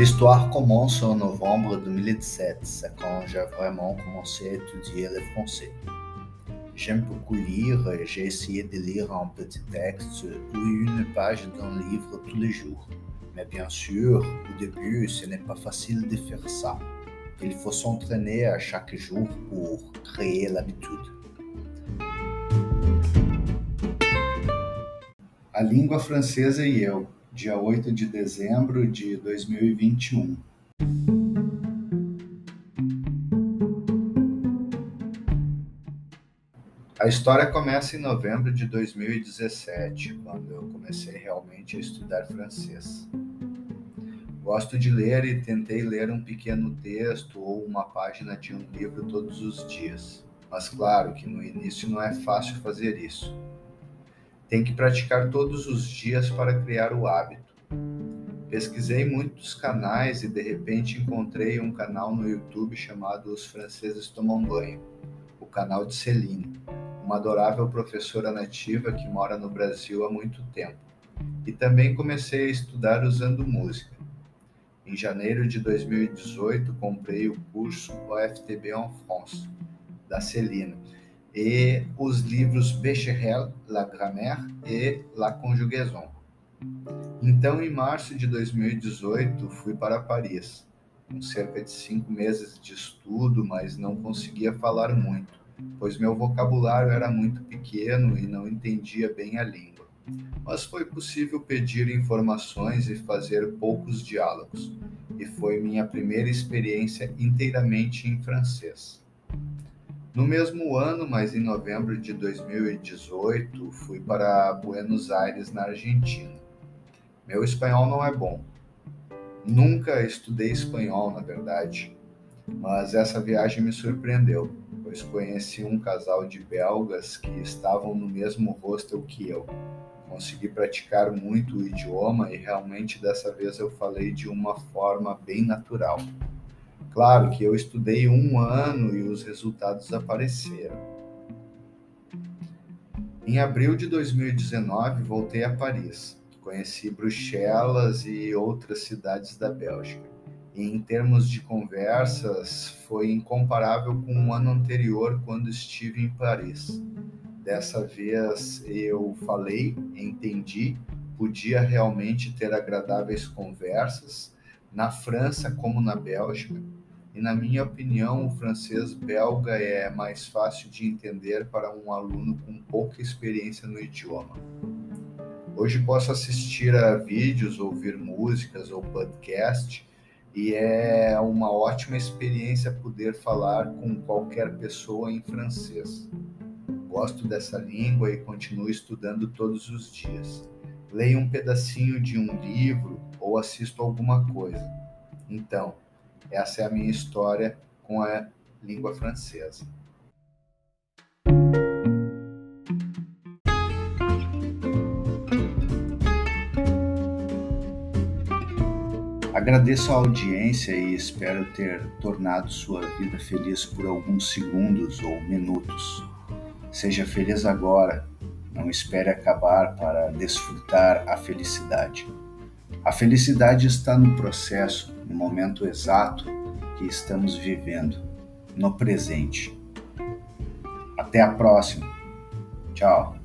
L'histoire commence en novembre 2017, c'est quand j'ai vraiment commencé à étudier le français. J'aime beaucoup lire et j'ai essayé de lire un petit texte ou une page d'un livre tous les jours. Mais bien sûr, au début, ce n'est pas facile de faire ça. Il faut s'entraîner à chaque jour pour créer l'habitude. A língua francesa e eu, dia 8 de dezembro de 2021. A história começa em novembro de 2017, quando eu comecei realmente a estudar francês. Gosto de ler e tentei ler um pequeno texto ou uma página de um livro todos os dias. Mas claro que no início não é fácil fazer isso. Tem que praticar todos os dias para criar o hábito. Pesquisei muitos canais e de repente encontrei um canal no YouTube chamado Os Franceses Tomam Banho, o canal de Celine, uma adorável professora nativa que mora no Brasil há muito tempo. E também comecei a estudar usando música. Em janeiro de 2018, comprei o curso OFTB en France, da Celine, e os livros Becherel, La Grammaire e La Conjugaison. Então, em março de 2018, fui para Paris, com cerca de cinco meses de estudo, mas não conseguia falar muito, pois meu vocabulário era muito pequeno e não entendia bem a língua. Mas foi possível pedir informações e fazer poucos diálogos, e foi minha primeira experiência inteiramente em francês. No mesmo ano, mas em novembro de 2018, fui para Buenos Aires, na Argentina. Meu espanhol não é bom. Nunca estudei espanhol, na verdade, mas essa viagem me surpreendeu, pois conheci um casal de belgas que estavam no mesmo hostel que eu. Consegui praticar muito o idioma e realmente dessa vez eu falei de uma forma bem natural. Claro que eu estudei um ano e os resultados apareceram. Em abril de 2019, voltei a Paris. Conheci Bruxelas e outras cidades da Bélgica. E em termos de conversas, foi incomparável com o ano anterior, quando estive em Paris. Dessa vez eu falei, entendi, podia realmente ter agradáveis conversas, na França como na Bélgica e, na minha opinião, o francês belga é mais fácil de entender para um aluno com pouca experiência no idioma. Hoje posso assistir a vídeos, ouvir músicas ou podcast e é uma ótima experiência poder falar com qualquer pessoa em francês. Gosto dessa língua e continuo estudando todos os dias. Leio um pedacinho de um livro ou assisto alguma coisa. Então, essa é a minha história com a língua francesa. Agradeço a audiência e espero ter tornado sua vida feliz por alguns segundos ou minutos. Seja feliz agora, não espere acabar para desfrutar a felicidade. A felicidade está no processo, no momento exato que estamos vivendo, no presente. Até a próxima. Tchau.